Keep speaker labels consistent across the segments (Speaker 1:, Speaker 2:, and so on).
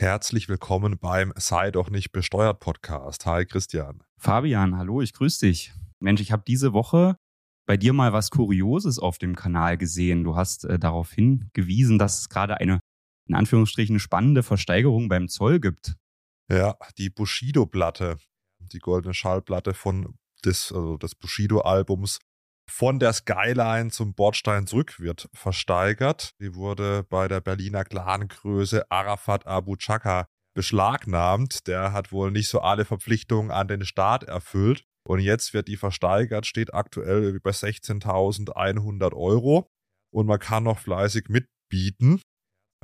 Speaker 1: Herzlich willkommen beim Sei doch nicht besteuert Podcast. Hi Christian.
Speaker 2: Fabian, hallo, ich grüße dich. Mensch, ich habe diese Woche bei dir mal was Kurioses auf dem Kanal gesehen. Du hast äh, darauf hingewiesen, dass es gerade eine, in Anführungsstrichen, spannende Versteigerung beim Zoll gibt.
Speaker 1: Ja, die Bushido-Platte, die goldene Schallplatte von des, also des Bushido-Albums von der Skyline zum Bordstein zurück wird versteigert. Die wurde bei der Berliner Clangröße Arafat Abu Chaka beschlagnahmt. Der hat wohl nicht so alle Verpflichtungen an den Staat erfüllt. Und jetzt wird die versteigert, steht aktuell bei 16.100 Euro. Und man kann noch fleißig mitbieten.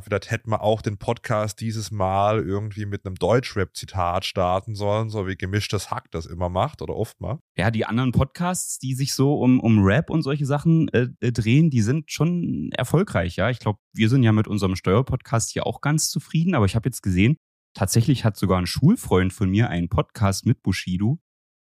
Speaker 1: Vielleicht hätten wir auch den Podcast dieses Mal irgendwie mit einem Deutschrap-Zitat starten sollen, so wie gemischtes Hack das immer macht oder oft mal.
Speaker 2: Ja, die anderen Podcasts, die sich so um, um Rap und solche Sachen äh, äh drehen, die sind schon erfolgreich, ja. Ich glaube, wir sind ja mit unserem Steuerpodcast hier auch ganz zufrieden, aber ich habe jetzt gesehen, tatsächlich hat sogar ein Schulfreund von mir einen Podcast mit Bushido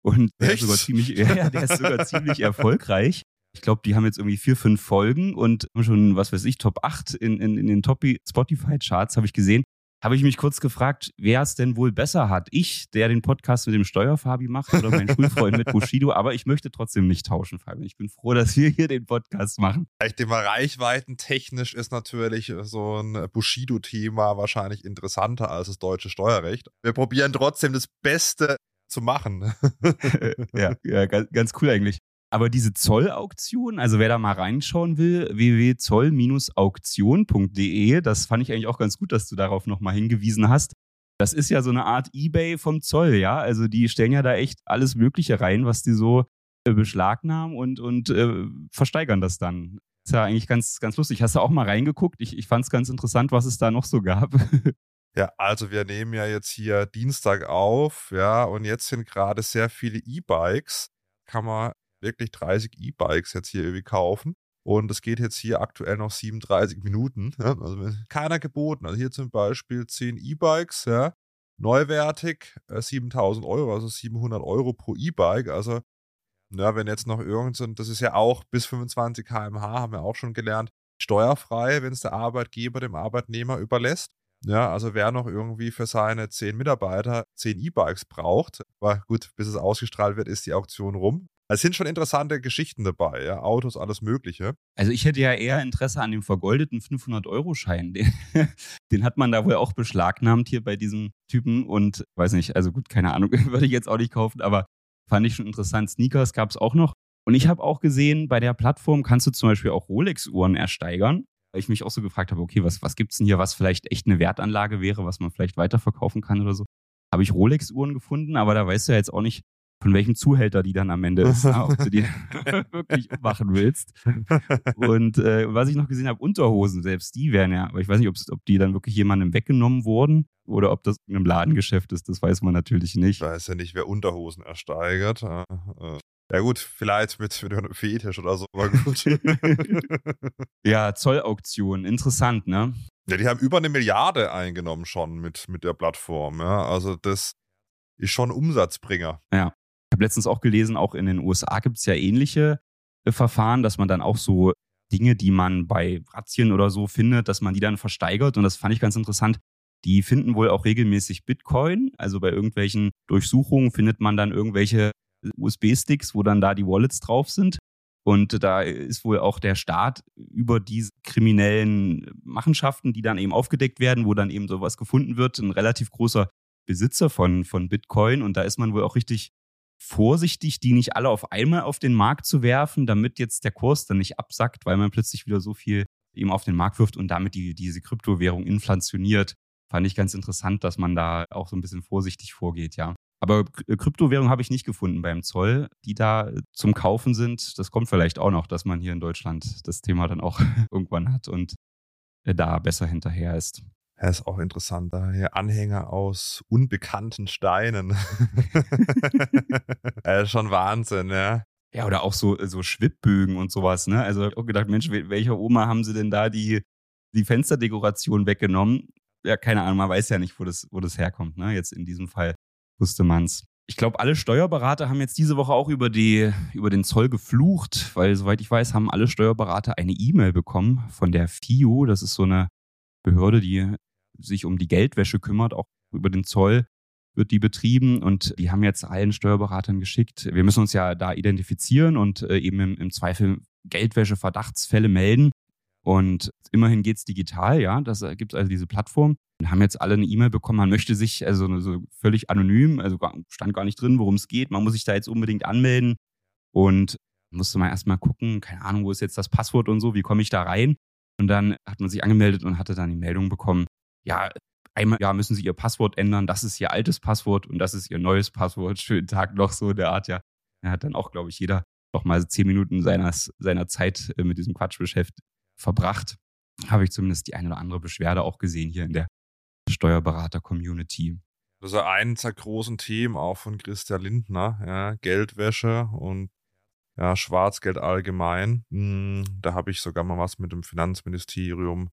Speaker 2: und der Echt? ist sogar ziemlich, ja, der ist sogar ziemlich erfolgreich. Ich glaube, die haben jetzt irgendwie vier, fünf Folgen und schon, was weiß ich, Top 8 in, in, in den Top Spotify-Charts, habe ich gesehen. Habe ich mich kurz gefragt, wer es denn wohl besser hat? Ich, der den Podcast mit dem Steuerfabi macht oder mein Schulfreund mit Bushido? Aber ich möchte trotzdem nicht tauschen, Fabian. Ich bin froh, dass wir hier den Podcast machen.
Speaker 1: Vielleicht immer reichweitentechnisch ist natürlich so ein Bushido-Thema wahrscheinlich interessanter als das deutsche Steuerrecht. Wir probieren trotzdem das Beste zu machen.
Speaker 2: ja, ja, ganz cool eigentlich. Aber diese Zollauktion, also wer da mal reinschauen will, www.zoll-auktion.de, das fand ich eigentlich auch ganz gut, dass du darauf nochmal hingewiesen hast. Das ist ja so eine Art Ebay vom Zoll, ja. Also die stellen ja da echt alles Mögliche rein, was die so äh, beschlagnahmen und, und äh, versteigern das dann. Ist ja eigentlich ganz, ganz lustig. Hast du auch mal reingeguckt? Ich, ich fand es ganz interessant, was es da noch so gab.
Speaker 1: Ja, also wir nehmen ja jetzt hier Dienstag auf, ja, und jetzt sind gerade sehr viele E-Bikes. Kann man wirklich 30 E-Bikes jetzt hier irgendwie kaufen. Und es geht jetzt hier aktuell noch 37 Minuten. Ja? Also keiner geboten. Also hier zum Beispiel 10 E-Bikes, ja, neuwertig, äh, 7000 Euro, also 700 Euro pro E-Bike. Also, ja, wenn jetzt noch irgend so, das ist ja auch bis 25 km/h, haben wir auch schon gelernt, steuerfrei, wenn es der Arbeitgeber dem Arbeitnehmer überlässt. Ja, also wer noch irgendwie für seine 10 Mitarbeiter 10 E-Bikes braucht, aber gut, bis es ausgestrahlt wird, ist die Auktion rum. Es sind schon interessante Geschichten dabei, ja, Autos, alles Mögliche.
Speaker 2: Also ich hätte ja eher Interesse an dem vergoldeten 500-Euro-Schein. Den, den, hat man da wohl auch beschlagnahmt hier bei diesem Typen und weiß nicht, also gut, keine Ahnung, würde ich jetzt auch nicht kaufen, aber fand ich schon interessant. Sneakers gab es auch noch. Und ich habe auch gesehen, bei der Plattform kannst du zum Beispiel auch Rolex-Uhren ersteigern. Weil ich mich auch so gefragt habe, okay, was, was es denn hier, was vielleicht echt eine Wertanlage wäre, was man vielleicht weiterverkaufen kann oder so. Habe ich Rolex-Uhren gefunden, aber da weißt du ja jetzt auch nicht, von welchem Zuhälter die dann am Ende ist, ob du die wirklich machen willst. Und äh, was ich noch gesehen habe, Unterhosen, selbst die werden ja, aber ich weiß nicht, ob die dann wirklich jemandem weggenommen wurden oder ob das in einem Ladengeschäft ist, das weiß man natürlich nicht. Ich
Speaker 1: weiß ja nicht, wer Unterhosen ersteigert. Äh, äh. Ja gut, vielleicht mit, mit einem Fetisch oder so, aber gut.
Speaker 2: ja, Zollauktion, interessant, ne?
Speaker 1: Ja, die haben über eine Milliarde eingenommen schon mit, mit der Plattform, ja. Also das ist schon Umsatzbringer.
Speaker 2: Ja. Habe letztens auch gelesen, auch in den USA gibt es ja ähnliche äh, Verfahren, dass man dann auch so Dinge, die man bei Razzien oder so findet, dass man die dann versteigert. Und das fand ich ganz interessant. Die finden wohl auch regelmäßig Bitcoin. Also bei irgendwelchen Durchsuchungen findet man dann irgendwelche USB-Sticks, wo dann da die Wallets drauf sind. Und da ist wohl auch der Staat über diese kriminellen Machenschaften, die dann eben aufgedeckt werden, wo dann eben sowas gefunden wird, ein relativ großer Besitzer von, von Bitcoin. Und da ist man wohl auch richtig vorsichtig, die nicht alle auf einmal auf den Markt zu werfen, damit jetzt der Kurs dann nicht absackt, weil man plötzlich wieder so viel eben auf den Markt wirft und damit die, diese Kryptowährung inflationiert. Fand ich ganz interessant, dass man da auch so ein bisschen vorsichtig vorgeht, ja. Aber äh, Kryptowährung habe ich nicht gefunden beim Zoll, die da äh, zum Kaufen sind. Das kommt vielleicht auch noch, dass man hier in Deutschland das Thema dann auch irgendwann hat und äh, da besser hinterher ist.
Speaker 1: Ja, ist auch interessant. Da hier Anhänger aus unbekannten Steinen. ja, ist schon Wahnsinn, ja.
Speaker 2: Ja, oder auch so, so Schwibbögen und sowas, ne? Also ich habe auch gedacht, Mensch, welcher Oma haben sie denn da die, die Fensterdekoration weggenommen? Ja, keine Ahnung, man weiß ja nicht, wo das, wo das herkommt, ne? Jetzt in diesem Fall wusste man's. Ich glaube, alle Steuerberater haben jetzt diese Woche auch über, die, über den Zoll geflucht, weil, soweit ich weiß, haben alle Steuerberater eine E-Mail bekommen von der FIU. Das ist so eine Behörde, die sich um die Geldwäsche kümmert, auch über den Zoll wird die betrieben und die haben jetzt allen Steuerberatern geschickt. Wir müssen uns ja da identifizieren und äh, eben im, im Zweifel Geldwäsche-Verdachtsfälle melden. Und immerhin geht's digital, ja. Das gibt also diese Plattform. Wir haben jetzt alle eine E-Mail bekommen, man möchte sich, also so völlig anonym, also stand gar nicht drin, worum es geht. Man muss sich da jetzt unbedingt anmelden. Und musste man erstmal gucken, keine Ahnung, wo ist jetzt das Passwort und so, wie komme ich da rein? Und dann hat man sich angemeldet und hatte dann die Meldung bekommen, ja, einmal ja, müssen Sie Ihr Passwort ändern, das ist Ihr altes Passwort und das ist Ihr neues Passwort. Schönen Tag noch so der Art, ja. Da hat dann auch, glaube ich, jeder noch mal zehn Minuten seiner, seiner Zeit äh, mit diesem Quatschgeschäft verbracht. Habe ich zumindest die eine oder andere Beschwerde auch gesehen hier in der Steuerberater-Community.
Speaker 1: Das ist eins der großen Themen auch von Christian Lindner, ja, Geldwäsche und ja, Schwarzgeld allgemein. Hm, da habe ich sogar mal was mit dem Finanzministerium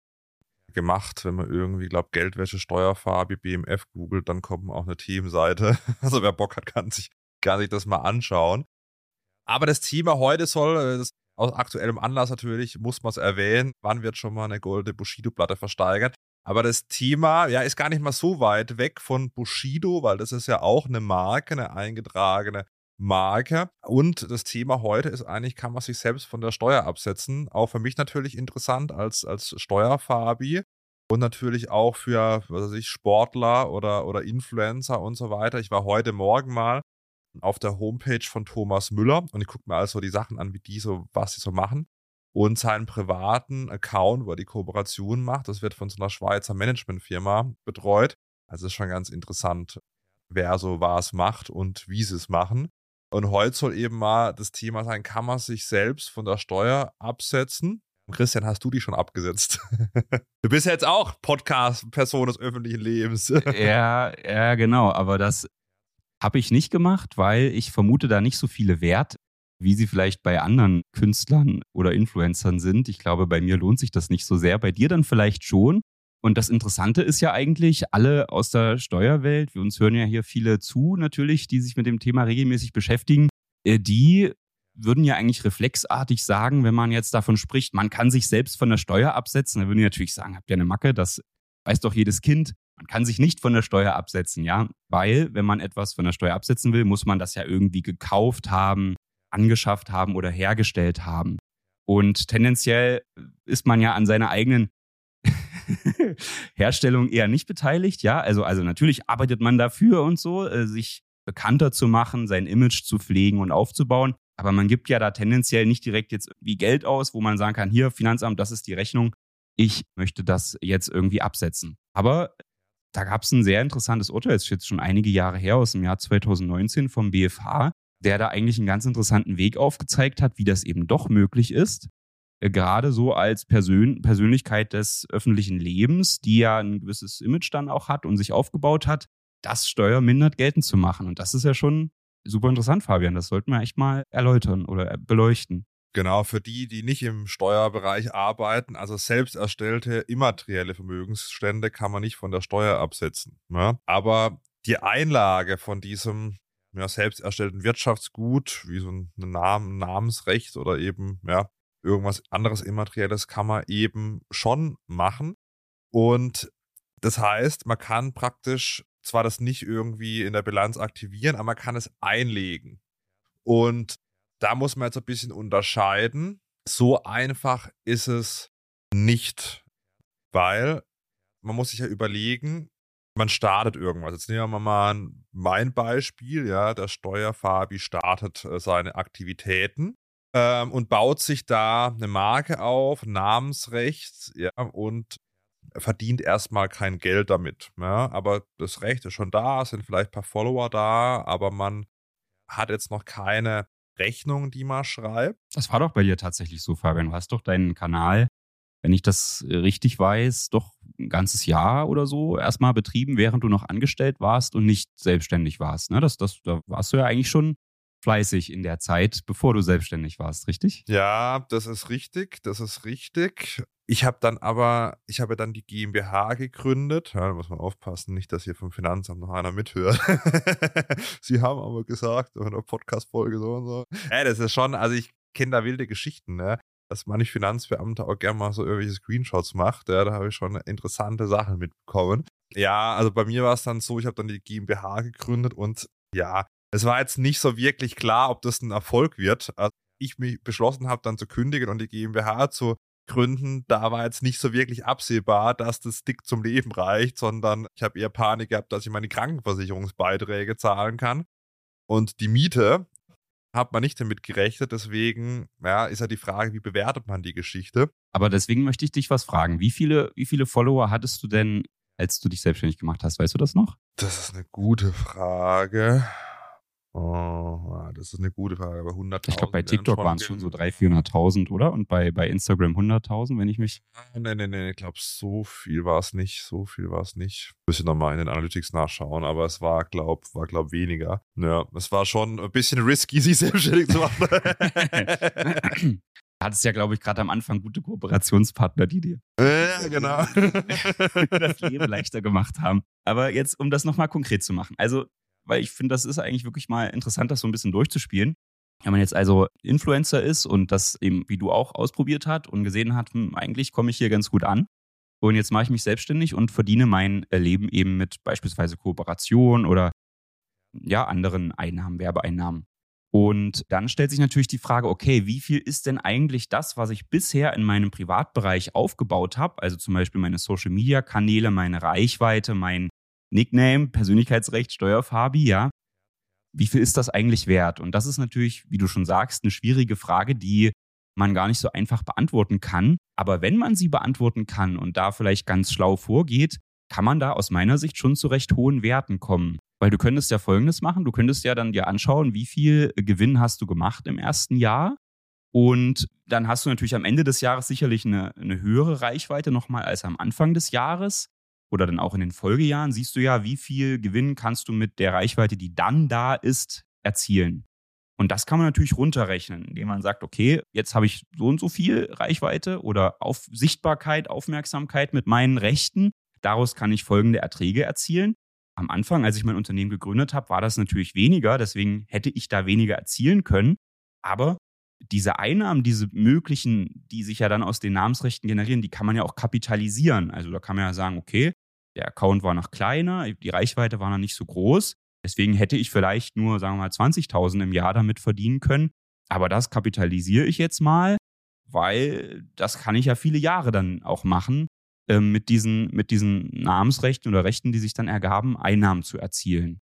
Speaker 1: gemacht. Wenn man irgendwie, glaube Geldwäsche, Steuerfarbe, BMF googelt, dann kommt man auch eine Themenseite. Also wer Bock hat, kann sich, kann sich das mal anschauen. Aber das Thema heute soll, äh, das aus aktuellem Anlass natürlich, muss man es erwähnen, wann wird schon mal eine goldene Bushido-Platte versteigert. Aber das Thema, ja, ist gar nicht mal so weit weg von Bushido, weil das ist ja auch eine Marke, eine eingetragene Marke. Und das Thema heute ist eigentlich, kann man sich selbst von der Steuer absetzen. Auch für mich natürlich interessant als, als Steuerfabi und natürlich auch für, was weiß ich, Sportler oder, oder Influencer und so weiter. Ich war heute Morgen mal auf der Homepage von Thomas Müller und ich gucke mir also die Sachen an, wie die so, was sie so machen. Und seinen privaten Account, wo er die Kooperation macht, das wird von so einer Schweizer Managementfirma betreut. Also ist schon ganz interessant, wer so was macht und wie sie es machen. Und heute soll eben mal das Thema sein, kann man sich selbst von der Steuer absetzen? Christian, hast du die schon abgesetzt? du bist jetzt auch Podcast-Person des öffentlichen Lebens.
Speaker 2: ja, ja, genau. Aber das habe ich nicht gemacht, weil ich vermute da nicht so viele Wert, wie sie vielleicht bei anderen Künstlern oder Influencern sind. Ich glaube, bei mir lohnt sich das nicht so sehr. Bei dir dann vielleicht schon. Und das Interessante ist ja eigentlich, alle aus der Steuerwelt, wir uns hören ja hier viele zu natürlich, die sich mit dem Thema regelmäßig beschäftigen, äh, die würden ja eigentlich reflexartig sagen, wenn man jetzt davon spricht, man kann sich selbst von der Steuer absetzen, dann würden die natürlich sagen, habt ihr eine Macke, das weiß doch jedes Kind. Man kann sich nicht von der Steuer absetzen, ja, weil wenn man etwas von der Steuer absetzen will, muss man das ja irgendwie gekauft haben, angeschafft haben oder hergestellt haben. Und tendenziell ist man ja an seiner eigenen Herstellung eher nicht beteiligt, ja. Also, also natürlich arbeitet man dafür und so, äh, sich bekannter zu machen, sein Image zu pflegen und aufzubauen. Aber man gibt ja da tendenziell nicht direkt jetzt irgendwie Geld aus, wo man sagen kann, hier, Finanzamt, das ist die Rechnung. Ich möchte das jetzt irgendwie absetzen. Aber da gab es ein sehr interessantes Urteil, das ist jetzt schon einige Jahre her, aus dem Jahr 2019 vom BFH, der da eigentlich einen ganz interessanten Weg aufgezeigt hat, wie das eben doch möglich ist, gerade so als Persön Persönlichkeit des öffentlichen Lebens, die ja ein gewisses Image dann auch hat und sich aufgebaut hat, das steuermindert geltend zu machen. Und das ist ja schon super interessant, Fabian. Das sollten wir echt mal erläutern oder beleuchten.
Speaker 1: Genau, für die, die nicht im Steuerbereich arbeiten, also selbst erstellte immaterielle Vermögensstände kann man nicht von der Steuer absetzen. Ja? Aber die Einlage von diesem ja, selbst erstellten Wirtschaftsgut, wie so ein Namen, Namensrecht oder eben ja, irgendwas anderes Immaterielles kann man eben schon machen. Und das heißt, man kann praktisch zwar das nicht irgendwie in der Bilanz aktivieren, aber man kann es einlegen. Und da muss man jetzt ein bisschen unterscheiden. So einfach ist es nicht, weil man muss sich ja überlegen, man startet irgendwas. Jetzt nehmen wir mal mein Beispiel, ja, der Steuerfabi startet äh, seine Aktivitäten ähm, und baut sich da eine Marke auf, Namensrecht, ja, und verdient erstmal kein Geld damit. Ja, aber das Recht ist schon da, sind vielleicht ein paar Follower da, aber man hat jetzt noch keine Rechnung, die man schreibt.
Speaker 2: Das war doch bei dir tatsächlich so, Fabian. Du hast doch deinen Kanal, wenn ich das richtig weiß, doch ein ganzes Jahr oder so erstmal betrieben, während du noch angestellt warst und nicht selbstständig warst. Ne? Das, das, da warst du ja eigentlich schon fleißig in der Zeit, bevor du selbstständig warst, richtig?
Speaker 1: Ja, das ist richtig, das ist richtig. Ich habe dann aber, ich habe dann die GmbH gegründet. Ja, da muss man aufpassen, nicht, dass hier vom Finanzamt noch einer mithört. Sie haben aber gesagt, in der Podcast-Folge so und so. Ja, das ist schon, also ich kenne da wilde Geschichten, ne? dass manch Finanzbeamter auch gerne mal so irgendwelche Screenshots macht. Ja, da habe ich schon interessante Sachen mitbekommen. Ja, also bei mir war es dann so, ich habe dann die GmbH gegründet und ja, es war jetzt nicht so wirklich klar, ob das ein Erfolg wird. Also ich mich beschlossen habe, dann zu kündigen und die GmbH zu gründen, da war jetzt nicht so wirklich absehbar, dass das dick zum Leben reicht, sondern ich habe eher Panik gehabt, dass ich meine Krankenversicherungsbeiträge zahlen kann. Und die Miete hat man nicht damit gerechnet, deswegen ja, ist ja die Frage, wie bewertet man die Geschichte?
Speaker 2: Aber deswegen möchte ich dich was fragen. Wie viele, wie viele Follower hattest du denn, als du dich selbstständig gemacht hast? Weißt du das noch?
Speaker 1: Das ist eine gute Frage. Oh, das ist eine gute Frage, aber 100.000.
Speaker 2: Ich glaube, bei TikTok waren es schon so 300.000, 400.000, oder? Und bei, bei Instagram 100.000, wenn ich mich.
Speaker 1: Nee, nee, nee, ich glaube, so viel war es nicht. So viel war es nicht. Müssen nochmal in den Analytics nachschauen, aber es war, glaube war, glaub, weniger. Ja, es war schon ein bisschen risky, sich selbstständig zu machen.
Speaker 2: hattest ja, glaube ich, gerade am Anfang gute Kooperationspartner, die dir
Speaker 1: ja, genau.
Speaker 2: das Leben leichter gemacht haben. Aber jetzt, um das nochmal konkret zu machen. Also, weil ich finde, das ist eigentlich wirklich mal interessant, das so ein bisschen durchzuspielen. Wenn man jetzt also Influencer ist und das eben, wie du auch ausprobiert hat und gesehen hat, hm, eigentlich komme ich hier ganz gut an. Und jetzt mache ich mich selbstständig und verdiene mein Leben eben mit beispielsweise Kooperation oder ja, anderen Einnahmen, Werbeeinnahmen. Und dann stellt sich natürlich die Frage, okay, wie viel ist denn eigentlich das, was ich bisher in meinem Privatbereich aufgebaut habe, also zum Beispiel meine Social-Media-Kanäle, meine Reichweite, mein Nickname, Persönlichkeitsrecht, Steuerfabi, ja. Wie viel ist das eigentlich wert? Und das ist natürlich, wie du schon sagst, eine schwierige Frage, die man gar nicht so einfach beantworten kann. Aber wenn man sie beantworten kann und da vielleicht ganz schlau vorgeht, kann man da aus meiner Sicht schon zu recht hohen Werten kommen. Weil du könntest ja Folgendes machen, du könntest ja dann dir anschauen, wie viel Gewinn hast du gemacht im ersten Jahr. Und dann hast du natürlich am Ende des Jahres sicherlich eine, eine höhere Reichweite nochmal als am Anfang des Jahres oder dann auch in den Folgejahren siehst du ja, wie viel Gewinn kannst du mit der Reichweite, die dann da ist, erzielen. Und das kann man natürlich runterrechnen, indem man sagt, okay, jetzt habe ich so und so viel Reichweite oder auf Sichtbarkeit, Aufmerksamkeit mit meinen Rechten. Daraus kann ich folgende Erträge erzielen. Am Anfang, als ich mein Unternehmen gegründet habe, war das natürlich weniger, deswegen hätte ich da weniger erzielen können. Aber diese Einnahmen, diese möglichen, die sich ja dann aus den Namensrechten generieren, die kann man ja auch kapitalisieren. Also da kann man ja sagen, okay, der Account war noch kleiner, die Reichweite war noch nicht so groß. Deswegen hätte ich vielleicht nur, sagen wir mal, 20.000 im Jahr damit verdienen können. Aber das kapitalisiere ich jetzt mal, weil das kann ich ja viele Jahre dann auch machen, äh, mit, diesen, mit diesen Namensrechten oder Rechten, die sich dann ergaben, Einnahmen zu erzielen.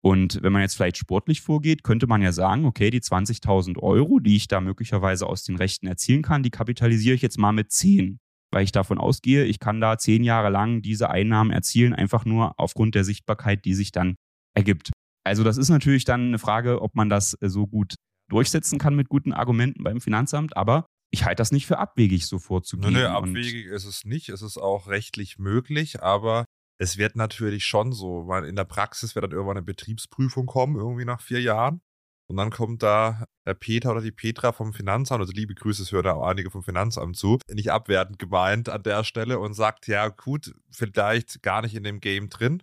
Speaker 2: Und wenn man jetzt vielleicht sportlich vorgeht, könnte man ja sagen, okay, die 20.000 Euro, die ich da möglicherweise aus den Rechten erzielen kann, die kapitalisiere ich jetzt mal mit 10 weil ich davon ausgehe, ich kann da zehn Jahre lang diese Einnahmen erzielen, einfach nur aufgrund der Sichtbarkeit, die sich dann ergibt. Also das ist natürlich dann eine Frage, ob man das äh, so gut durchsetzen kann mit guten Argumenten beim Finanzamt, aber ich halte das nicht für abwegig, so vorzugehen.
Speaker 1: Nö, nö, abwegig ist es nicht. Es ist auch rechtlich möglich, aber es wird natürlich schon so, weil in der Praxis wird dann irgendwann eine Betriebsprüfung kommen, irgendwie nach vier Jahren. Und dann kommt da der Peter oder die Petra vom Finanzamt, also liebe Grüße, es hören auch einige vom Finanzamt zu, nicht abwertend gemeint an der Stelle und sagt, ja gut, vielleicht gar nicht in dem Game drin.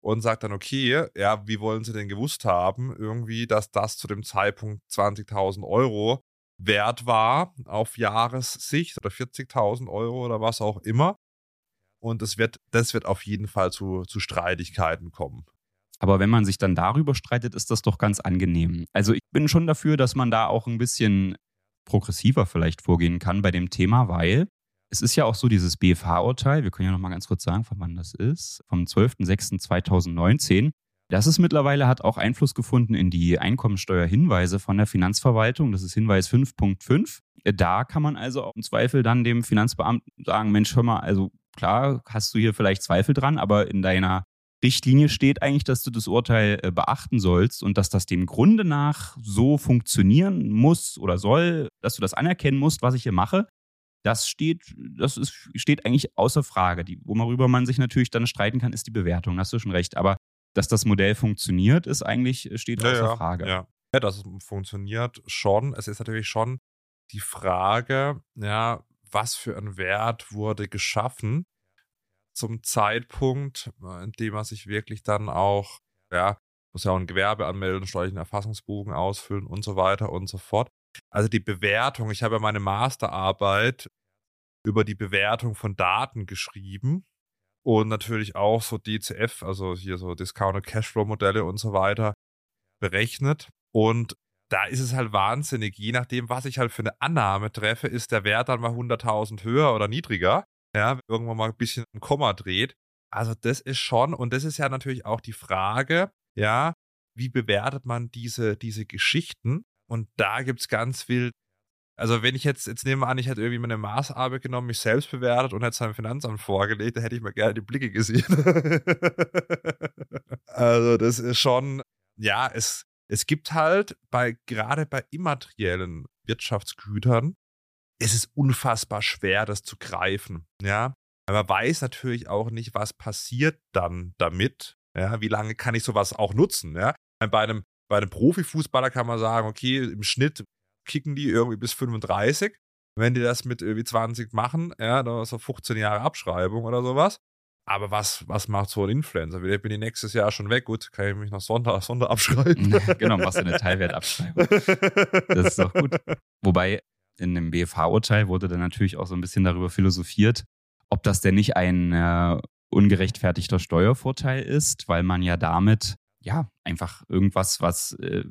Speaker 1: Und sagt dann, okay, ja, wie wollen Sie denn gewusst haben, irgendwie, dass das zu dem Zeitpunkt 20.000 Euro wert war auf Jahressicht oder 40.000 Euro oder was auch immer. Und es wird, das wird auf jeden Fall zu, zu Streitigkeiten kommen.
Speaker 2: Aber wenn man sich dann darüber streitet, ist das doch ganz angenehm. Also ich bin schon dafür, dass man da auch ein bisschen progressiver vielleicht vorgehen kann bei dem Thema, weil es ist ja auch so dieses BFH-Urteil, wir können ja noch mal ganz kurz sagen, von wann das ist, vom 12.06.2019. Das ist mittlerweile, hat auch Einfluss gefunden in die Einkommensteuerhinweise von der Finanzverwaltung. Das ist Hinweis 5.5. Da kann man also im Zweifel dann dem Finanzbeamten sagen, Mensch, hör mal, also klar hast du hier vielleicht Zweifel dran, aber in deiner Richtlinie steht eigentlich, dass du das Urteil äh, beachten sollst und dass das dem Grunde nach so funktionieren muss oder soll, dass du das anerkennen musst, was ich hier mache. Das steht, das ist, steht eigentlich außer Frage. Die, worüber man sich natürlich dann streiten kann, ist die Bewertung. Hast du schon recht. Aber dass das Modell funktioniert, ist eigentlich, äh, steht
Speaker 1: ja,
Speaker 2: außer
Speaker 1: ja,
Speaker 2: Frage.
Speaker 1: Ja. ja, das funktioniert schon. Es ist natürlich schon die Frage, ja, was für ein Wert wurde geschaffen zum Zeitpunkt, äh, in dem man sich wirklich dann auch, ja, muss ja auch ein Gewerbe anmelden, steuerlichen Erfassungsbogen ausfüllen und so weiter und so fort. Also die Bewertung, ich habe ja meine Masterarbeit über die Bewertung von Daten geschrieben und natürlich auch so DCF, also hier so Discounted Cashflow Modelle und so weiter berechnet. Und da ist es halt wahnsinnig. Je nachdem, was ich halt für eine Annahme treffe, ist der Wert dann mal 100.000 höher oder niedriger. Ja, irgendwann mal ein bisschen ein Komma dreht. Also das ist schon, und das ist ja natürlich auch die Frage, ja, wie bewertet man diese, diese Geschichten? Und da gibt es ganz viel also wenn ich jetzt, jetzt nehme an, ich hätte irgendwie meine Maßarbeit genommen, mich selbst bewertet und hätte es einem Finanzamt vorgelegt, da hätte ich mir gerne die Blicke gesehen. also das ist schon, ja, es, es gibt halt bei, gerade bei immateriellen Wirtschaftsgütern, es ist unfassbar schwer, das zu greifen, ja. Aber man weiß natürlich auch nicht, was passiert dann damit, ja. Wie lange kann ich sowas auch nutzen, ja. Bei einem, bei einem Profifußballer kann man sagen, okay, im Schnitt kicken die irgendwie bis 35. Wenn die das mit irgendwie 20 machen, ja, dann ist so 15 Jahre Abschreibung oder sowas. Aber was, was macht so ein Influencer? Vielleicht bin ich nächstes Jahr schon weg. Gut, kann ich mich noch Sonder, Sonder abschreiben.
Speaker 2: genau, machst du eine Teilwertabschreibung. Das ist doch gut. Wobei in dem BFH-Urteil wurde dann natürlich auch so ein bisschen darüber philosophiert, ob das denn nicht ein äh, ungerechtfertigter Steuervorteil ist, weil man ja damit ja einfach irgendwas, was äh,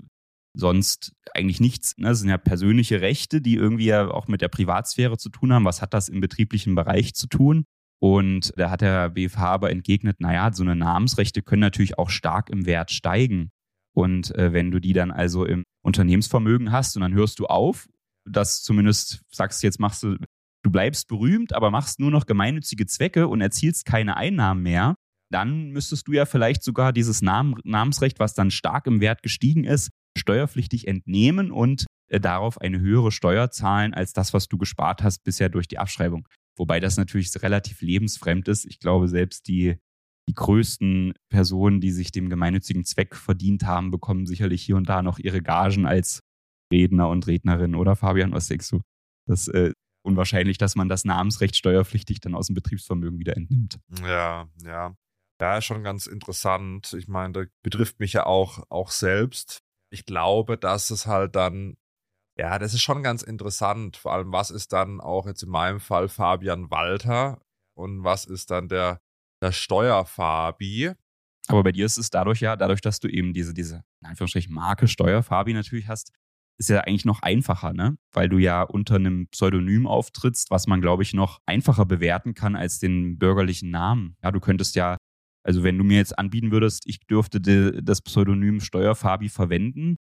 Speaker 2: sonst eigentlich nichts. Ne? Das sind ja persönliche Rechte, die irgendwie ja auch mit der Privatsphäre zu tun haben. Was hat das im betrieblichen Bereich zu tun? Und da hat der BFH aber entgegnet, naja, so eine Namensrechte können natürlich auch stark im Wert steigen. Und äh, wenn du die dann also im Unternehmensvermögen hast und dann hörst du auf, dass zumindest sagst jetzt machst du, du bleibst berühmt, aber machst nur noch gemeinnützige Zwecke und erzielst keine Einnahmen mehr, dann müsstest du ja vielleicht sogar dieses Namen, Namensrecht, was dann stark im Wert gestiegen ist, steuerpflichtig entnehmen und äh, darauf eine höhere Steuer zahlen als das, was du gespart hast bisher durch die Abschreibung. Wobei das natürlich relativ lebensfremd ist. Ich glaube, selbst die, die größten Personen, die sich dem gemeinnützigen Zweck verdient haben, bekommen sicherlich hier und da noch ihre Gagen als Redner und Rednerin, oder Fabian? Was denkst du? Das ist äh, unwahrscheinlich, dass man das Namensrecht steuerpflichtig dann aus dem Betriebsvermögen wieder entnimmt.
Speaker 1: Ja, ja. Ja, ist schon ganz interessant. Ich meine, das betrifft mich ja auch, auch selbst ich glaube, dass es halt dann, ja, das ist schon ganz interessant. Vor allem, was ist dann auch jetzt in meinem Fall Fabian Walter und was ist dann der, der Steuerfabi?
Speaker 2: Aber bei dir ist es dadurch ja, dadurch, dass du eben diese, diese, in Anführungsstrichen, Marke Steuerfabi natürlich hast, ist ja eigentlich noch einfacher, ne? Weil du ja unter einem Pseudonym auftrittst, was man, glaube ich, noch einfacher bewerten kann als den bürgerlichen Namen. Ja, du könntest ja also wenn du mir jetzt anbieten würdest, ich dürfte das Pseudonym Steuerfabi verwenden,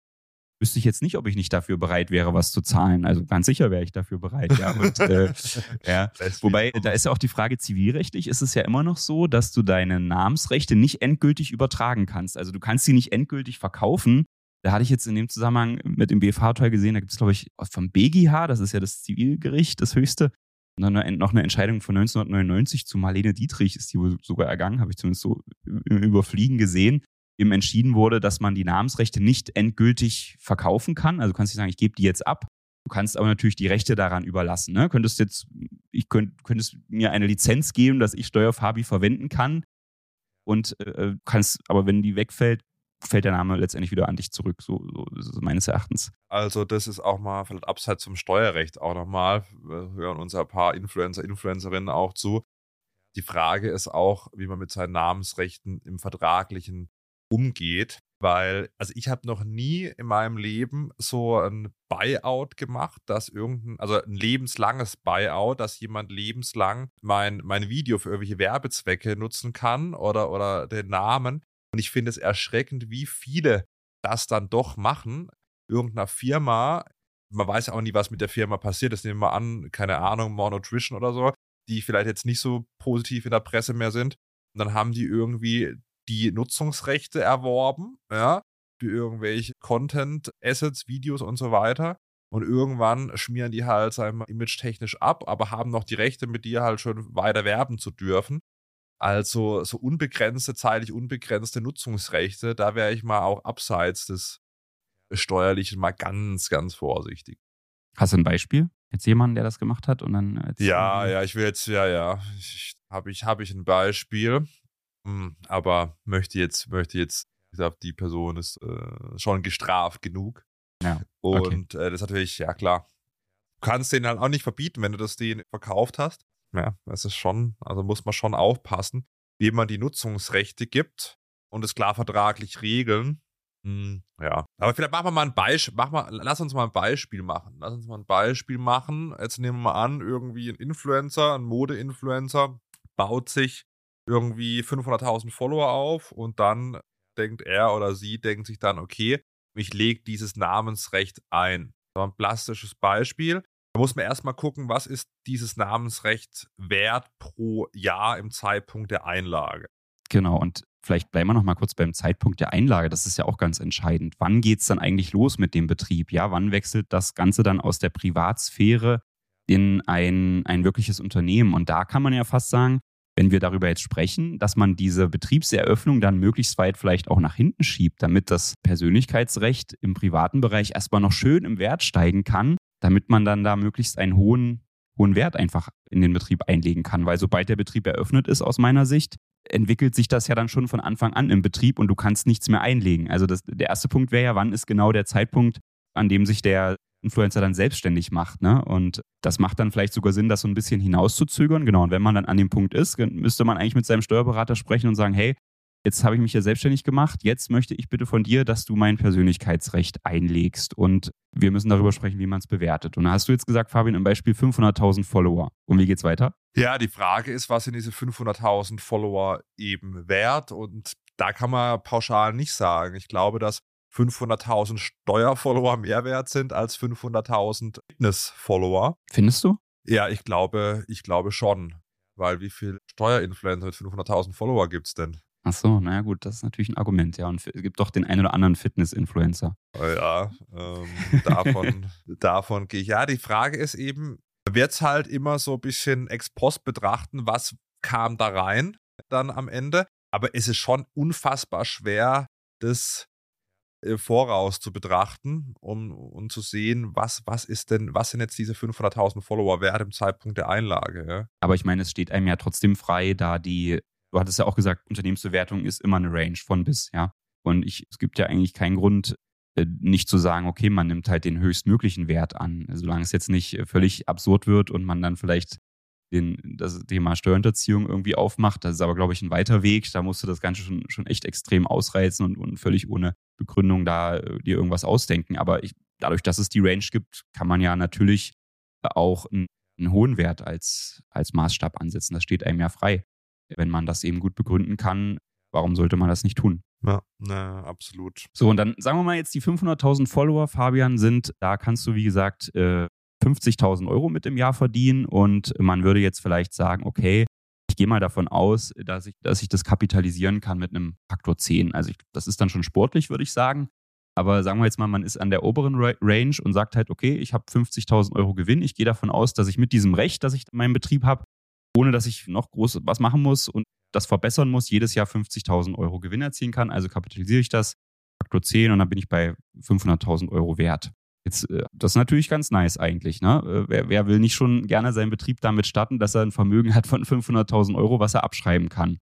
Speaker 2: wüsste ich jetzt nicht, ob ich nicht dafür bereit wäre, was zu zahlen. Also ganz sicher wäre ich dafür bereit, ja. Und, äh, ja. Wobei, da ist ja auch die Frage, zivilrechtlich ist es ja immer noch so, dass du deine Namensrechte nicht endgültig übertragen kannst. Also du kannst sie nicht endgültig verkaufen. Da hatte ich jetzt in dem Zusammenhang mit dem BFH-Teil gesehen, da gibt es, glaube ich, vom BGH, das ist ja das Zivilgericht, das höchste, und dann noch eine Entscheidung von 1999 zu Marlene Dietrich ist die sogar ergangen, habe ich zumindest so im Überfliegen gesehen, eben entschieden wurde, dass man die Namensrechte nicht endgültig verkaufen kann. Also du kannst nicht sagen, ich gebe die jetzt ab. Du kannst aber natürlich die Rechte daran überlassen. Ne? Könntest jetzt, ich könnt, könntest mir eine Lizenz geben, dass ich Steuerfabi verwenden kann. Und äh, kannst, aber wenn die wegfällt, fällt der Name letztendlich wieder an dich zurück, so, so meines Erachtens.
Speaker 1: Also das ist auch mal vielleicht abseits zum Steuerrecht auch nochmal. Wir hören uns ein paar Influencer, Influencerinnen auch zu. Die Frage ist auch, wie man mit seinen Namensrechten im Vertraglichen umgeht, weil, also ich habe noch nie in meinem Leben so ein Buyout gemacht, dass irgendein, also ein lebenslanges Buyout, dass jemand lebenslang mein, mein Video für irgendwelche Werbezwecke nutzen kann oder, oder den Namen. Und ich finde es erschreckend, wie viele das dann doch machen. Irgendeiner Firma, man weiß ja auch nie, was mit der Firma passiert. Das nehmen wir an, keine Ahnung, More Nutrition oder so, die vielleicht jetzt nicht so positiv in der Presse mehr sind. Und dann haben die irgendwie die Nutzungsrechte erworben, ja, für irgendwelche Content, Assets, Videos und so weiter. Und irgendwann schmieren die halt, sagen wir, image-technisch ab, aber haben noch die Rechte, mit dir halt schon weiter werben zu dürfen. Also so unbegrenzte, zeitlich unbegrenzte Nutzungsrechte, da wäre ich mal auch abseits des Steuerlichen mal ganz, ganz vorsichtig.
Speaker 2: Hast du ein Beispiel? Jetzt jemanden, der das gemacht hat und dann.
Speaker 1: Ja, ja, ich will jetzt, ja, ja. Habe ich, hab ich ein Beispiel, hm, aber möchte jetzt, möchte jetzt, ich glaube, die Person ist äh, schon gestraft genug.
Speaker 2: Ja.
Speaker 1: Und okay. äh, das ist natürlich, ja klar, du kannst den halt auch nicht verbieten, wenn du das den verkauft hast. Ja, das ist schon, also muss man schon aufpassen, wie man die Nutzungsrechte gibt und es klar vertraglich regeln. Hm, ja, aber vielleicht machen wir mal ein Beispiel, mach mal, lass uns mal ein Beispiel machen. Lass uns mal ein Beispiel machen. Jetzt nehmen wir mal an, irgendwie ein Influencer, ein Mode-Influencer baut sich irgendwie 500.000 Follower auf und dann denkt er oder sie, denkt sich dann, okay, ich lege dieses Namensrecht ein. Das ein plastisches Beispiel. Da muss man erstmal gucken, was ist dieses Namensrecht wert pro Jahr im Zeitpunkt der Einlage.
Speaker 2: Genau, und vielleicht bleiben wir noch mal kurz beim Zeitpunkt der Einlage. Das ist ja auch ganz entscheidend. Wann geht es dann eigentlich los mit dem Betrieb? Ja, wann wechselt das Ganze dann aus der Privatsphäre in ein, ein wirkliches Unternehmen? Und da kann man ja fast sagen, wenn wir darüber jetzt sprechen, dass man diese Betriebseröffnung dann möglichst weit vielleicht auch nach hinten schiebt, damit das Persönlichkeitsrecht im privaten Bereich erstmal noch schön im Wert steigen kann, damit man dann da möglichst einen hohen, hohen Wert einfach in den Betrieb einlegen kann. Weil sobald der Betrieb eröffnet ist, aus meiner Sicht, entwickelt sich das ja dann schon von Anfang an im Betrieb und du kannst nichts mehr einlegen. Also das, der erste Punkt wäre ja, wann ist genau der Zeitpunkt, an dem sich der Influencer dann selbstständig macht. Ne? Und das macht dann vielleicht sogar Sinn, das so ein bisschen hinauszuzögern. Genau. Und wenn man dann an dem Punkt ist, müsste man eigentlich mit seinem Steuerberater sprechen und sagen, hey, jetzt habe ich mich ja selbstständig gemacht, jetzt möchte ich bitte von dir, dass du mein Persönlichkeitsrecht einlegst und wir müssen darüber sprechen, wie man es bewertet. Und da hast du jetzt gesagt, Fabian, im Beispiel 500.000 Follower. Und wie geht's weiter?
Speaker 1: Ja, die Frage ist, was sind diese 500.000 Follower eben wert? Und da kann man pauschal nicht sagen. Ich glaube, dass 500.000 Steuerfollower mehr wert sind als 500.000 Fitness-Follower.
Speaker 2: Findest du?
Speaker 1: Ja, ich glaube, ich glaube schon. Weil wie viel Steuerinfluencer mit 500.000 Follower gibt es denn?
Speaker 2: Ach so, naja gut, das ist natürlich ein Argument, ja. Und es gibt doch den einen oder anderen Fitness-Influencer.
Speaker 1: Oh ja, ähm, davon, davon gehe ich. Ja, die Frage ist eben, wird es halt immer so ein bisschen ex post betrachten, was kam da rein dann am Ende. Aber es ist schon unfassbar schwer, das äh, voraus zu betrachten, um, um zu sehen, was, was ist denn, was sind jetzt diese 500.000 Follower wert im Zeitpunkt der Einlage. Ja?
Speaker 2: Aber ich meine, es steht einem ja trotzdem frei, da die, du hattest ja auch gesagt, Unternehmensbewertung ist immer eine Range von bis, ja. Und ich, es gibt ja eigentlich keinen Grund, äh, nicht zu sagen, okay, man nimmt halt den höchstmöglichen Wert an, solange es jetzt nicht völlig absurd wird und man dann vielleicht den, das Thema Steuerhinterziehung irgendwie aufmacht. Das ist aber, glaube ich, ein weiter Weg. Da musst du das Ganze schon, schon echt extrem ausreizen und, und völlig ohne Begründung da äh, dir irgendwas ausdenken. Aber ich, dadurch, dass es die Range gibt, kann man ja natürlich auch einen, einen hohen Wert als, als Maßstab ansetzen. Das steht einem ja frei. Wenn man das eben gut begründen kann, warum sollte man das nicht tun?
Speaker 1: Ja, na, absolut.
Speaker 2: So, und dann sagen wir mal jetzt, die 500.000 Follower, Fabian, sind, da kannst du, wie gesagt, äh, 50.000 Euro mit im Jahr verdienen und man würde jetzt vielleicht sagen, okay, ich gehe mal davon aus, dass ich, dass ich das kapitalisieren kann mit einem Faktor 10. Also ich, das ist dann schon sportlich, würde ich sagen. Aber sagen wir jetzt mal, man ist an der oberen Range und sagt halt, okay, ich habe 50.000 Euro Gewinn. Ich gehe davon aus, dass ich mit diesem Recht, das ich in meinem Betrieb habe, ohne dass ich noch groß was machen muss und das verbessern muss, jedes Jahr 50.000 Euro Gewinn erzielen kann. Also kapitalisiere ich das, Faktor 10 und dann bin ich bei 500.000 Euro wert. Jetzt, äh, das ist natürlich ganz nice eigentlich. Ne? Äh, wer, wer, will nicht schon gerne seinen Betrieb damit starten, dass er ein Vermögen hat von 500.000 Euro, was er abschreiben kann?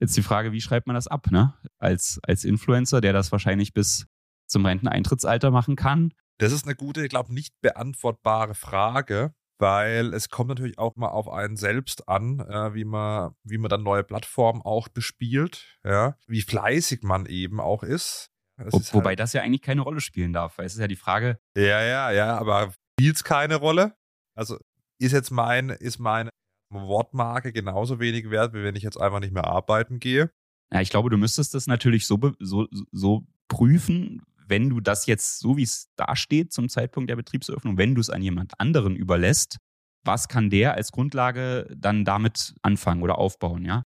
Speaker 2: Jetzt die Frage, wie schreibt man das ab? Ne? Als, als Influencer, der das wahrscheinlich bis zum Renteneintrittsalter machen kann.
Speaker 1: Das ist eine gute, ich glaube, nicht beantwortbare Frage, weil es kommt natürlich auch mal auf einen selbst an, äh, wie, man, wie man dann neue Plattformen auch bespielt, ja? wie fleißig man eben auch ist.
Speaker 2: Wo, wobei halt das ja eigentlich keine Rolle spielen darf, weil es ist ja die Frage.
Speaker 1: Ja, ja, ja, aber spielt es keine Rolle? Also ist jetzt mein, ist meine Wortmarke genauso wenig wert, wie wenn ich jetzt einfach nicht mehr arbeiten gehe?
Speaker 2: Ja, ich glaube, du müsstest das natürlich so, so, so prüfen, wenn du das jetzt, so wie es da steht zum Zeitpunkt der Betriebseröffnung, wenn du es an jemand anderen überlässt, was kann der als Grundlage dann damit anfangen oder aufbauen, ja?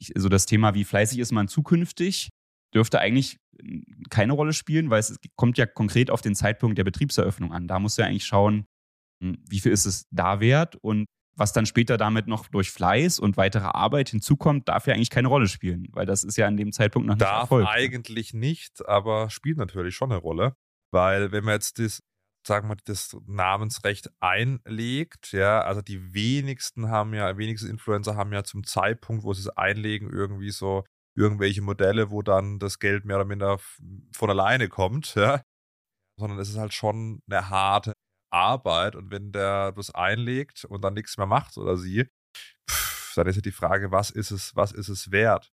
Speaker 2: Ich, also das Thema, wie fleißig ist man zukünftig, dürfte eigentlich keine Rolle spielen, weil es kommt ja konkret auf den Zeitpunkt der Betriebseröffnung an. Da musst du ja eigentlich schauen, hm, wie viel ist es da wert und was dann später damit noch durch Fleiß und weitere Arbeit hinzukommt, darf ja eigentlich keine Rolle spielen, weil das ist ja an dem Zeitpunkt noch nicht
Speaker 1: darf erfolgt. Darf eigentlich nicht, aber spielt natürlich schon eine Rolle, weil wenn man jetzt das, sagen wir, das Namensrecht einlegt, ja, also die wenigsten haben ja, wenigsten Influencer haben ja zum Zeitpunkt, wo sie es einlegen, irgendwie so irgendwelche Modelle, wo dann das Geld mehr oder minder von alleine kommt, ja. sondern es ist halt schon eine harte Arbeit. Und wenn der das einlegt und dann nichts mehr macht oder sie, pff, dann ist ja die Frage, was ist es, was ist es wert?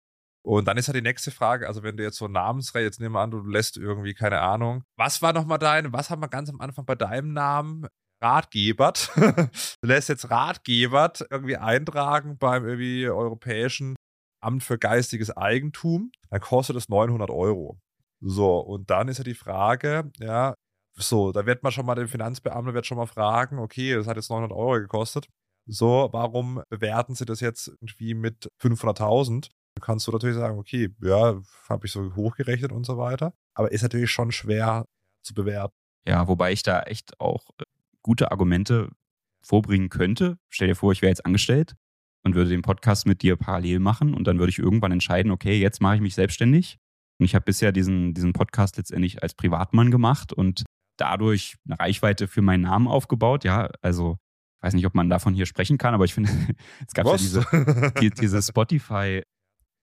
Speaker 1: Und dann ist ja die nächste Frage, also wenn du jetzt so Namensrecht, jetzt nehmen wir an, du lässt irgendwie, keine Ahnung, was war nochmal dein, was haben wir ganz am Anfang bei deinem Namen? Ratgebert. du lässt jetzt Ratgebert irgendwie eintragen beim irgendwie europäischen Amt für geistiges Eigentum, dann kostet es 900 Euro. So, und dann ist ja die Frage, ja, so, da wird man schon mal, den Finanzbeamten wird schon mal fragen, okay, das hat jetzt 900 Euro gekostet. So, warum bewerten sie das jetzt irgendwie mit 500.000? kannst du natürlich sagen, okay, ja, habe ich so hochgerechnet und so weiter. Aber ist natürlich schon schwer zu bewerten.
Speaker 2: Ja, wobei ich da echt auch äh, gute Argumente vorbringen könnte. Stell dir vor, ich wäre jetzt angestellt und würde den Podcast mit dir parallel machen und dann würde ich irgendwann entscheiden, okay, jetzt mache ich mich selbstständig. Und ich habe bisher diesen, diesen Podcast letztendlich als Privatmann gemacht und dadurch eine Reichweite für meinen Namen aufgebaut. Ja, also ich weiß nicht, ob man davon hier sprechen kann, aber ich finde, es gab ja diese, die, diese Spotify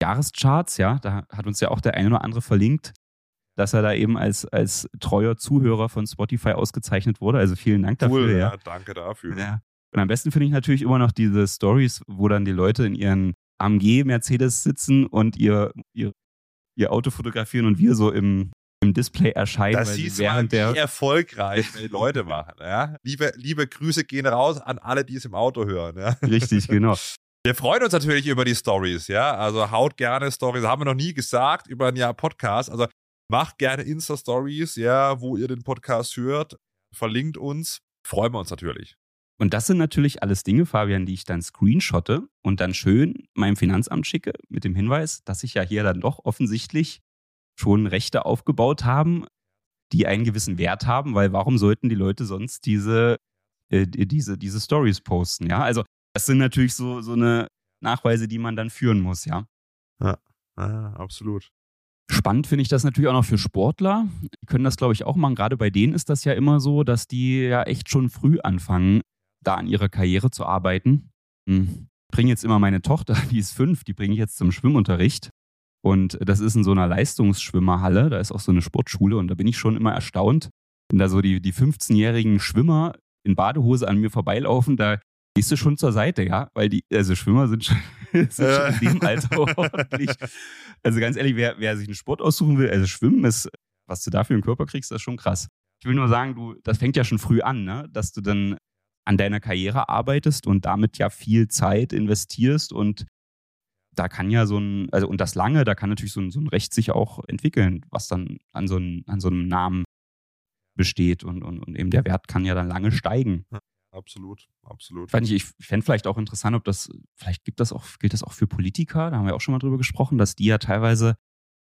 Speaker 2: Jahrescharts, ja, da hat uns ja auch der eine oder andere verlinkt, dass er da eben als, als treuer Zuhörer von Spotify ausgezeichnet wurde. Also vielen Dank dafür. Cool, ja,
Speaker 1: ja danke dafür.
Speaker 2: Ja. Und am besten finde ich natürlich immer noch diese Stories, wo dann die Leute in ihren AMG Mercedes sitzen und ihr, ihr, ihr Auto fotografieren und wir so im, im Display erscheinen.
Speaker 1: Das siehst während mal, wie der erfolgreich die Leute machen. Ja? Liebe, liebe Grüße gehen raus an alle, die es im Auto hören. Ja?
Speaker 2: Richtig, genau.
Speaker 1: Wir freuen uns natürlich über die Stories, ja. Also haut gerne Stories, haben wir noch nie gesagt über ein Jahr Podcast. Also macht gerne Insta-Stories, ja, wo ihr den Podcast hört. Verlinkt uns. Freuen wir uns natürlich.
Speaker 2: Und das sind natürlich alles Dinge, Fabian, die ich dann screenshotte und dann schön meinem Finanzamt schicke mit dem Hinweis, dass ich ja hier dann doch offensichtlich schon Rechte aufgebaut haben, die einen gewissen Wert haben, weil warum sollten die Leute sonst diese, äh, diese, diese Stories posten? Ja, also das sind natürlich so, so eine Nachweise, die man dann führen muss, ja.
Speaker 1: Ja, ja absolut.
Speaker 2: Spannend finde ich das natürlich auch noch für Sportler. Die können das, glaube ich, auch machen. Gerade bei denen ist das ja immer so, dass die ja echt schon früh anfangen, da an ihrer Karriere zu arbeiten. Hm. Ich bringe jetzt immer meine Tochter, die ist fünf, die bringe ich jetzt zum Schwimmunterricht. Und das ist in so einer Leistungsschwimmerhalle, da ist auch so eine Sportschule und da bin ich schon immer erstaunt, wenn da so die, die 15-jährigen Schwimmer in Badehose an mir vorbeilaufen, da gehst du schon zur Seite, ja, weil die, also Schwimmer sind schon, sind schon in dem Alter ordentlich. Also ganz ehrlich, wer, wer sich einen Sport aussuchen will, also Schwimmen ist, was du da für einen Körper kriegst, das ist schon krass. Ich will nur sagen, du, das fängt ja schon früh an, ne? dass du dann an deiner Karriere arbeitest und damit ja viel Zeit investierst und da kann ja so ein, also und das lange, da kann natürlich so ein, so ein Recht sich auch entwickeln, was dann an so, ein, an so einem Namen besteht und, und, und eben der Wert kann ja dann lange steigen
Speaker 1: absolut, absolut.
Speaker 2: Fand ich, ich fände vielleicht auch interessant, ob das, vielleicht gibt das auch, gilt das auch für Politiker, da haben wir auch schon mal drüber gesprochen, dass die ja teilweise,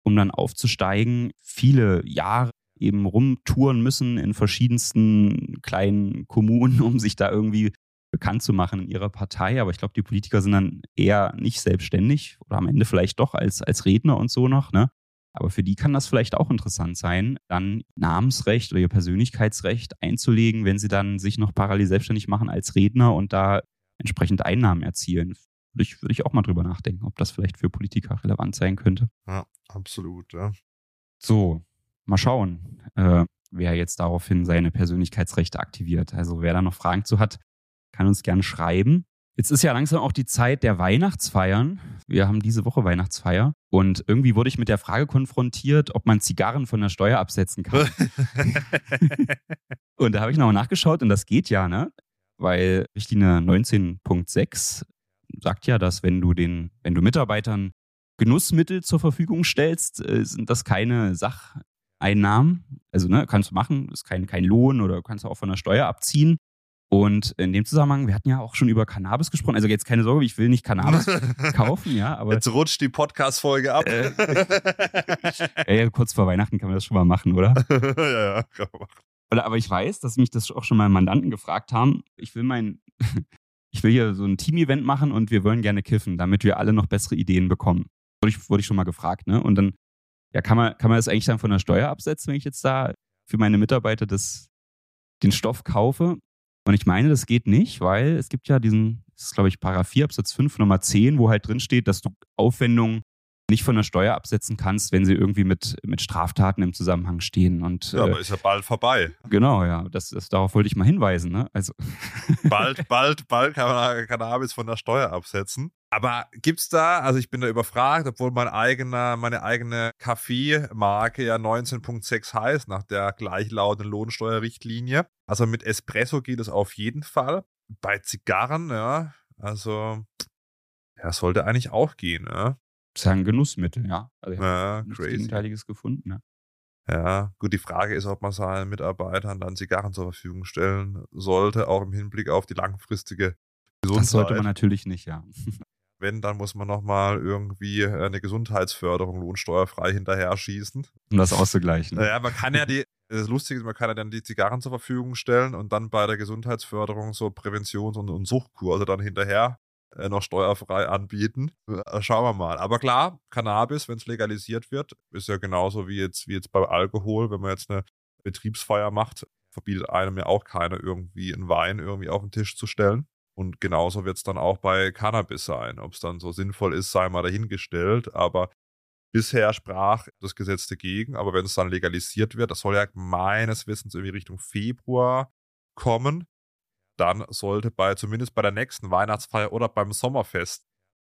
Speaker 2: um dann aufzusteigen, viele Jahre eben rumtouren müssen in verschiedensten kleinen Kommunen, um sich da irgendwie bekannt zu machen in ihrer Partei. Aber ich glaube, die Politiker sind dann eher nicht selbstständig oder am Ende vielleicht doch als, als Redner und so noch. Ne? Aber für die kann das vielleicht auch interessant sein, dann Namensrecht oder ihr Persönlichkeitsrecht einzulegen, wenn sie dann sich noch parallel selbstständig machen als Redner und da entsprechend Einnahmen erzielen. Würde ich, würde ich auch mal drüber nachdenken, ob das vielleicht für Politiker relevant sein könnte.
Speaker 1: Ja, absolut, ja.
Speaker 2: So, mal schauen, äh, wer jetzt daraufhin seine Persönlichkeitsrechte aktiviert. Also wer da noch Fragen zu hat, kann uns gerne schreiben. Jetzt ist ja langsam auch die Zeit der Weihnachtsfeiern. Wir haben diese Woche Weihnachtsfeier. Und irgendwie wurde ich mit der Frage konfrontiert, ob man Zigarren von der Steuer absetzen kann. und da habe ich nochmal nachgeschaut und das geht ja, ne? Weil Richtlinie 19.6 sagt ja, dass wenn du den, wenn du Mitarbeitern Genussmittel zur Verfügung stellst, äh, sind das keine Sacheinnahmen. Also, ne, kannst du machen, ist kein, kein Lohn oder kannst du auch von der Steuer abziehen. Und in dem Zusammenhang, wir hatten ja auch schon über Cannabis gesprochen. Also jetzt keine Sorge, ich will nicht Cannabis kaufen, ja, aber.
Speaker 1: Jetzt rutscht die Podcast-Folge ab. Äh,
Speaker 2: ja, kurz vor Weihnachten kann man das schon mal machen, oder?
Speaker 1: ja, ja, kann man machen.
Speaker 2: Aber ich weiß, dass mich das auch schon mal Mandanten gefragt haben. Ich will mein, ich will hier so ein Team-Event machen und wir wollen gerne kiffen, damit wir alle noch bessere Ideen bekommen. Wurde ich, wurde ich schon mal gefragt, ne? Und dann, ja, kann man, kann man das eigentlich dann von der Steuer absetzen, wenn ich jetzt da für meine Mitarbeiter das, den Stoff kaufe? Und ich meine, das geht nicht, weil es gibt ja diesen, das ist glaube ich Paragraph 4 Absatz 5 Nummer 10, wo halt drin steht, dass du Aufwendungen nicht von der Steuer absetzen kannst, wenn sie irgendwie mit, mit Straftaten im Zusammenhang stehen. Und,
Speaker 1: ja, äh, aber ist ja bald vorbei.
Speaker 2: Genau, ja. Das, das, darauf wollte ich mal hinweisen. Ne? Also.
Speaker 1: bald, bald, bald kann man Cannabis von der Steuer absetzen. Aber gibt's da, also ich bin da überfragt, obwohl mein eigener, meine eigene Kaffeemarke ja 19.6 heißt, nach der gleichlautenden Lohnsteuerrichtlinie. Also mit Espresso geht es auf jeden Fall. Bei Zigarren, ja, also ja, sollte eigentlich auch gehen, ja.
Speaker 2: Das ist ja ein Genussmittel, ja. Also ich
Speaker 1: ja, nichts
Speaker 2: crazy. Gegenteiliges gefunden, ja.
Speaker 1: Ja, gut, die Frage ist, ob man seinen Mitarbeitern dann Zigarren zur Verfügung stellen sollte, auch im Hinblick auf die langfristige Gesundheit.
Speaker 2: Das sollte man natürlich nicht, ja.
Speaker 1: Wenn, dann muss man nochmal irgendwie äh, eine Gesundheitsförderung lohnsteuerfrei hinterher schießen.
Speaker 2: Um das auszugleichen.
Speaker 1: Naja, man kann ja die, das Lustige ist, man kann ja dann die Zigarren zur Verfügung stellen und dann bei der Gesundheitsförderung so Präventions- und, und Suchtkurse dann hinterher äh, noch steuerfrei anbieten. Äh, schauen wir mal. Aber klar, Cannabis, wenn es legalisiert wird, ist ja genauso wie jetzt, wie jetzt beim Alkohol, wenn man jetzt eine Betriebsfeier macht, verbietet einem ja auch keiner irgendwie einen Wein irgendwie auf den Tisch zu stellen. Und genauso wird es dann auch bei Cannabis sein. Ob es dann so sinnvoll ist, sei mal dahingestellt. Aber bisher sprach das Gesetz dagegen. Aber wenn es dann legalisiert wird, das soll ja meines Wissens irgendwie Richtung Februar kommen, dann sollte bei, zumindest bei der nächsten Weihnachtsfeier oder beim Sommerfest,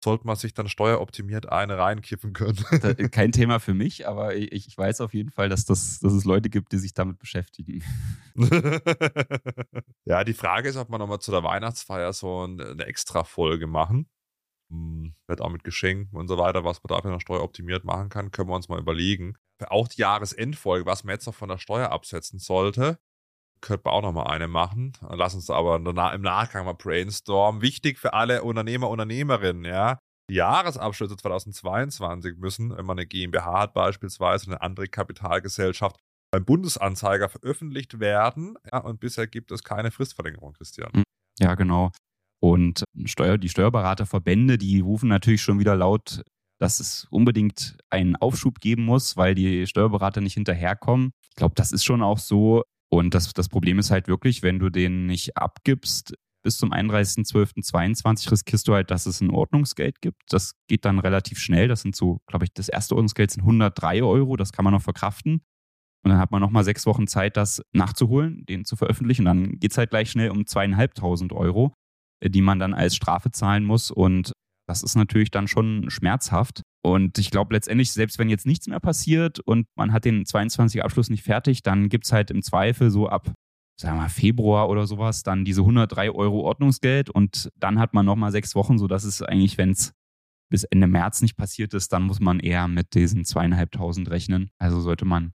Speaker 1: sollte man sich dann steueroptimiert eine reinkippen können.
Speaker 2: Kein Thema für mich, aber ich, ich weiß auf jeden Fall, dass, das, dass es Leute gibt, die sich damit beschäftigen.
Speaker 1: ja, die Frage ist, ob man nochmal zu der Weihnachtsfeier so eine extra Folge machen. Hm, wird auch mit Geschenken und so weiter, was man dafür noch steueroptimiert machen kann, können wir uns mal überlegen. Auch die Jahresendfolge, was man jetzt noch von der Steuer absetzen sollte, könnte man auch noch mal eine machen. Lass uns aber im Nachgang mal brainstormen. Wichtig für alle Unternehmer, Unternehmerinnen, ja. Die Jahresabschlüsse 2022 müssen, wenn man eine GmbH hat beispielsweise, eine andere Kapitalgesellschaft, beim Bundesanzeiger veröffentlicht werden. Ja, und bisher gibt es keine Fristverlängerung, Christian. Hm,
Speaker 2: ja, genau. Und Steuer, die Steuerberaterverbände, die rufen natürlich schon wieder laut, dass es unbedingt einen Aufschub geben muss, weil die Steuerberater nicht hinterherkommen. Ich glaube, das ist schon auch so. Und das, das Problem ist halt wirklich, wenn du den nicht abgibst, bis zum 31.12.22 riskierst du halt, dass es ein Ordnungsgeld gibt. Das geht dann relativ schnell. Das sind so, glaube ich, das erste Ordnungsgeld sind 103 Euro. Das kann man noch verkraften. Und dann hat man nochmal sechs Wochen Zeit, das nachzuholen, den zu veröffentlichen. Dann geht es halt gleich schnell um zweieinhalbtausend Euro, äh, die man dann als Strafe zahlen muss. Und das ist natürlich dann schon schmerzhaft. Und ich glaube letztendlich, selbst wenn jetzt nichts mehr passiert und man hat den 22er Abschluss nicht fertig, dann gibt es halt im Zweifel so ab, sagen wir mal, Februar oder sowas, dann diese 103 Euro Ordnungsgeld und dann hat man nochmal sechs Wochen, sodass es eigentlich, wenn es bis Ende März nicht passiert ist, dann muss man eher mit diesen zweieinhalbtausend rechnen. Also sollte man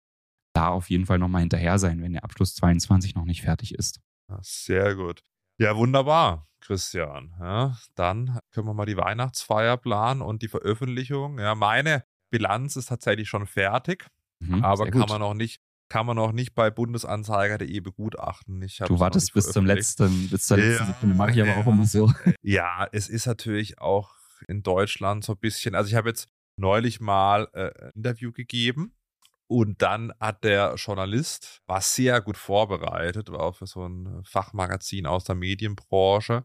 Speaker 2: da auf jeden Fall nochmal hinterher sein, wenn der Abschluss 22 noch nicht fertig ist.
Speaker 1: Sehr gut. Ja, wunderbar, Christian. Ja, dann können wir mal die Weihnachtsfeier planen und die Veröffentlichung. Ja, meine Bilanz ist tatsächlich schon fertig, mhm, aber kann man noch nicht kann man noch nicht bei bundesanzeiger.de begutachten.
Speaker 2: Du wartest bis zum letzten, bis zur letzten ja, Sekunde, mache ich aber auch immer so.
Speaker 1: Ja, es ist natürlich auch in Deutschland so ein bisschen, also ich habe jetzt neulich mal äh, ein Interview gegeben und dann hat der Journalist, war sehr gut vorbereitet, war auch für so ein Fachmagazin aus der Medienbranche,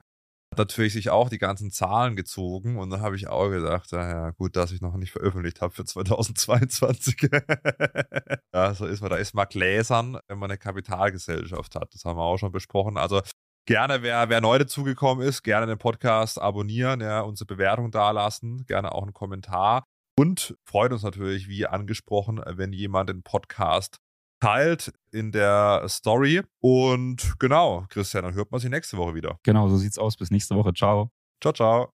Speaker 1: hat natürlich sich auch die ganzen Zahlen gezogen und dann habe ich auch gedacht, ja gut, dass ich noch nicht veröffentlicht habe für 2022. ja, so ist man, da ist man gläsern, wenn man eine Kapitalgesellschaft hat. Das haben wir auch schon besprochen. Also gerne, wer, wer neu dazugekommen ist, gerne den Podcast abonnieren, ja, unsere Bewertung dalassen, gerne auch einen Kommentar. Und freut uns natürlich, wie angesprochen, wenn jemand den Podcast teilt in der Story. Und genau, Christian, dann hört man sich nächste Woche wieder.
Speaker 2: Genau, so sieht's aus. Bis nächste Woche. Ciao.
Speaker 1: Ciao, ciao.